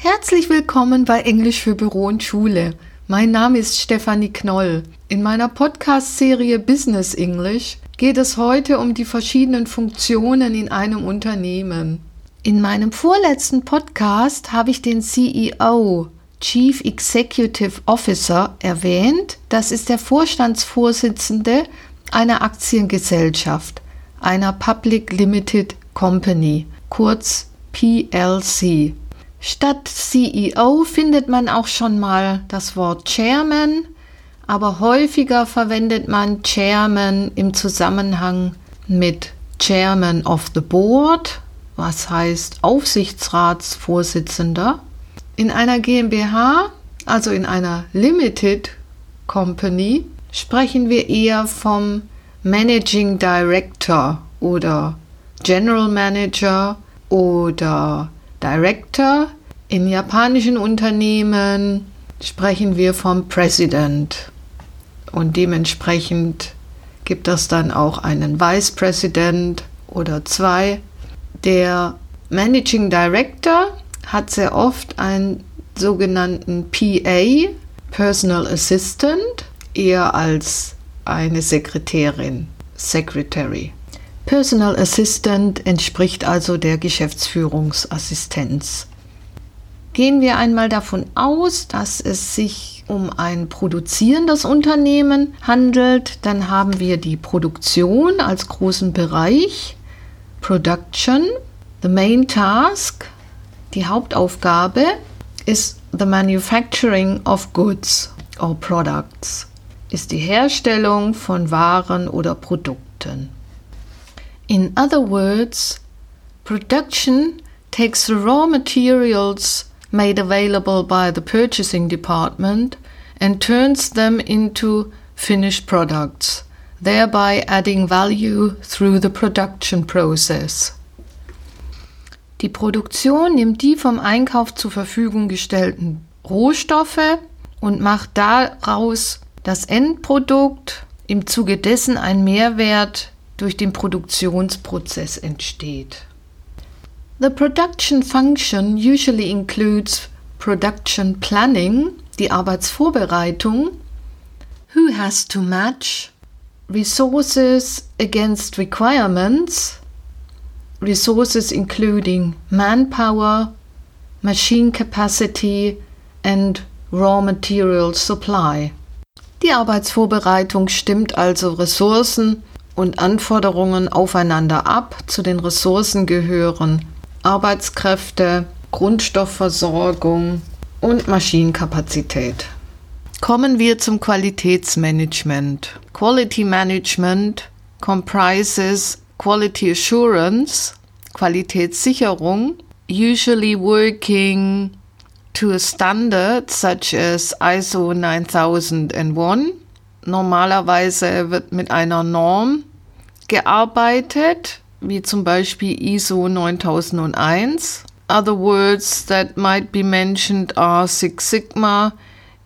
Herzlich willkommen bei Englisch für Büro und Schule. Mein Name ist Stefanie Knoll. In meiner Podcast-Serie Business English geht es heute um die verschiedenen Funktionen in einem Unternehmen. In meinem vorletzten Podcast habe ich den CEO, Chief Executive Officer, erwähnt. Das ist der Vorstandsvorsitzende einer Aktiengesellschaft, einer Public Limited Company, kurz PLC. Statt CEO findet man auch schon mal das Wort Chairman, aber häufiger verwendet man Chairman im Zusammenhang mit Chairman of the Board, was heißt Aufsichtsratsvorsitzender. In einer GmbH, also in einer Limited Company, sprechen wir eher vom Managing Director oder General Manager oder Director. In japanischen Unternehmen sprechen wir vom President und dementsprechend gibt es dann auch einen Vice President oder zwei. Der Managing Director hat sehr oft einen sogenannten PA, Personal Assistant, eher als eine Sekretärin, Secretary. Personal Assistant entspricht also der Geschäftsführungsassistenz. Gehen wir einmal davon aus, dass es sich um ein produzierendes Unternehmen handelt, dann haben wir die Produktion als großen Bereich, Production, the main task, die Hauptaufgabe ist the manufacturing of goods or products, ist die Herstellung von Waren oder Produkten. In other words, production takes the raw materials made available by the purchasing department and turns them into finished products, thereby adding value through the production process. Die Produktion nimmt die vom Einkauf zur Verfügung gestellten Rohstoffe und macht daraus das Endprodukt, im Zuge dessen ein Mehrwert durch den Produktionsprozess entsteht. The production function usually includes production planning, die Arbeitsvorbereitung, who has to match, resources against requirements, resources including manpower, machine capacity and raw material supply. Die Arbeitsvorbereitung stimmt also Ressourcen und Anforderungen aufeinander ab. Zu den Ressourcen gehören Arbeitskräfte, Grundstoffversorgung und Maschinenkapazität. Kommen wir zum Qualitätsmanagement. Quality Management comprises quality assurance, Qualitätssicherung, usually working to a standard such as ISO 9001. Normalerweise wird mit einer Norm gearbeitet, wie zum Beispiel ISO 9001. Other words that might be mentioned are Six Sigma,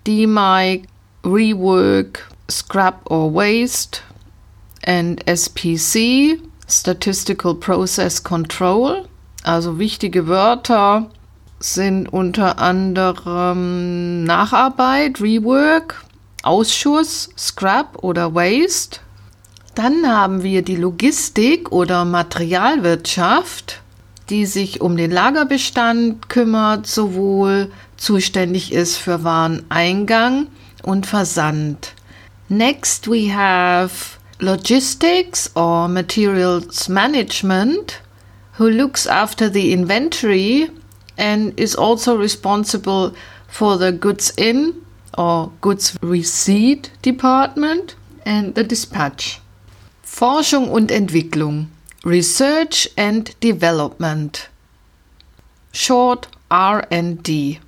DMIC, Rework, Scrap or Waste, and SPC, Statistical Process Control. Also wichtige Wörter sind unter anderem Nacharbeit, Rework, Ausschuss, Scrap oder Waste, dann haben wir die Logistik oder Materialwirtschaft, die sich um den Lagerbestand kümmert, sowohl zuständig ist für Wareneingang und Versand. Next we have logistics or materials management, who looks after the inventory and is also responsible for the goods in or goods receipt department and the dispatch. Forschung und Entwicklung, Research and Development, short RD.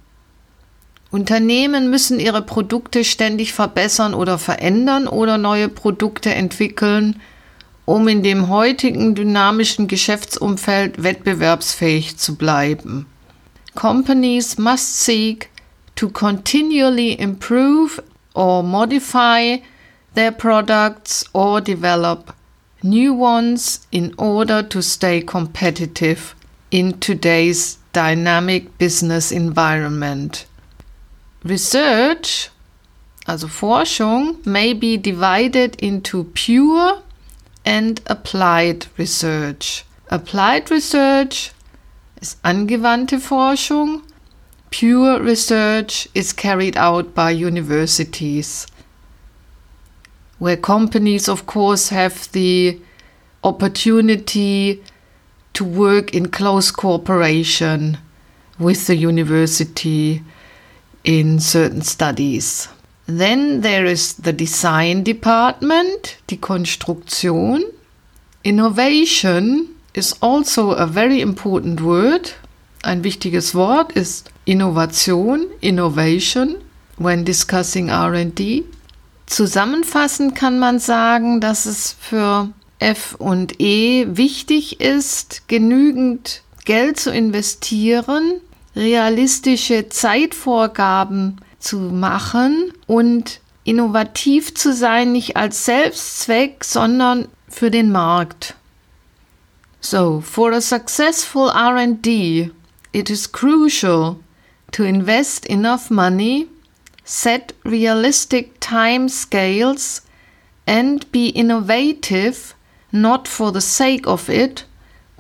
Unternehmen müssen ihre Produkte ständig verbessern oder verändern oder neue Produkte entwickeln, um in dem heutigen dynamischen Geschäftsumfeld wettbewerbsfähig zu bleiben. Companies must seek to continually improve or modify their products or develop new ones in order to stay competitive in today's dynamic business environment. Research, also Forschung, may be divided into pure and applied research. Applied research is angewandte Forschung. Pure research is carried out by universities, where companies, of course, have the opportunity to work in close cooperation with the university in certain studies. Then there is the design department, die Konstruktion. Innovation is also a very important word. Ein wichtiges Wort ist Innovation, Innovation, when discussing RD. Zusammenfassend kann man sagen, dass es für F und E wichtig ist, genügend Geld zu investieren, realistische Zeitvorgaben zu machen und innovativ zu sein, nicht als Selbstzweck, sondern für den Markt. So, for a successful R&D, it is crucial to invest enough money, set realistic time scales and be innovative not for the sake of it,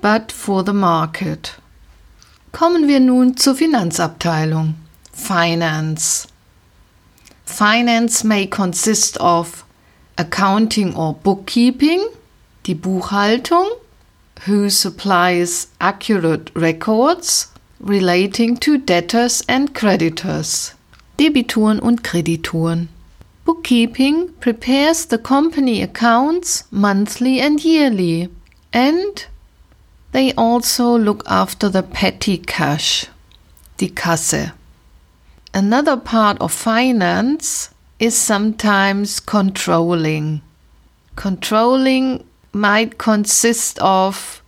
but for the market. Kommen wir nun zur Finanzabteilung. Finance. Finance may consist of accounting or bookkeeping, die Buchhaltung, who supplies accurate records relating to debtors and creditors, Debitoren und Kreditoren. Bookkeeping prepares the company accounts monthly and yearly, and they also look after the petty cash, die Kasse. Another part of finance is sometimes controlling. Controlling might consist of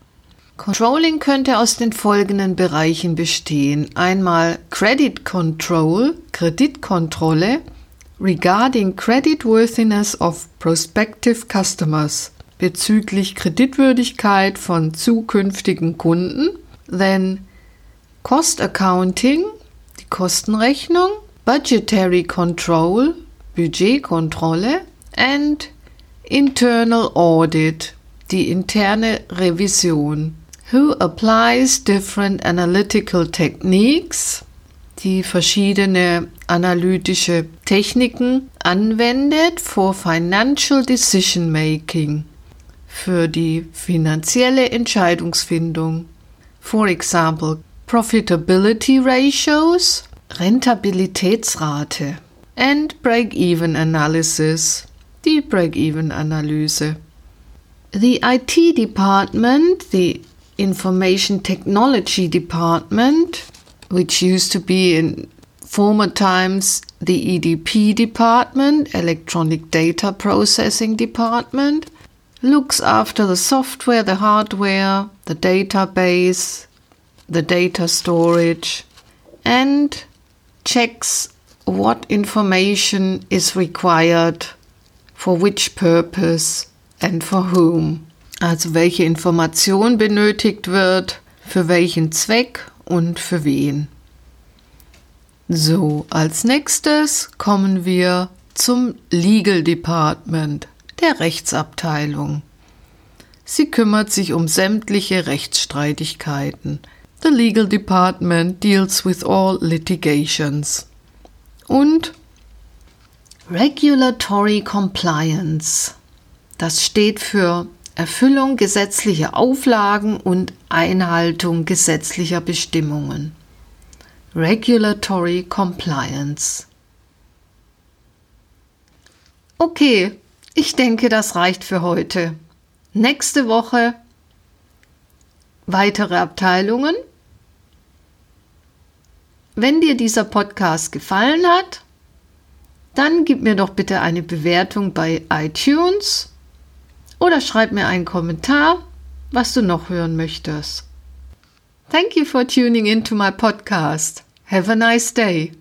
Controlling könnte aus den folgenden Bereichen bestehen. Einmal Credit Control, Kreditkontrolle, regarding creditworthiness of prospective customers bezüglich Kreditwürdigkeit von zukünftigen Kunden, then Cost Accounting, die Kostenrechnung, Budgetary Control, Budgetkontrolle and Internal Audit, die interne Revision, who applies different analytical techniques die verschiedene analytische Techniken anwendet for financial decision making, für die finanzielle Entscheidungsfindung. For example, profitability ratios, Rentabilitätsrate and break-even analysis, die break-even Analyse. The IT department, the Information Technology Department, which used to be in former times the EDP department, Electronic Data Processing Department, looks after the software, the hardware, the database, the data storage, and checks what information is required for which purpose and for whom. Also welche Information benötigt wird, für welchen Zweck und für wen. So, als nächstes kommen wir zum Legal Department, der Rechtsabteilung. Sie kümmert sich um sämtliche Rechtsstreitigkeiten. The Legal Department deals with all litigations. Und Regulatory Compliance. Das steht für Erfüllung gesetzlicher Auflagen und Einhaltung gesetzlicher Bestimmungen. Regulatory Compliance. Okay, ich denke, das reicht für heute. Nächste Woche weitere Abteilungen. Wenn dir dieser Podcast gefallen hat, dann gib mir doch bitte eine Bewertung bei iTunes oder schreib mir einen Kommentar, was du noch hören möchtest. Thank you for tuning into my podcast. Have a nice day.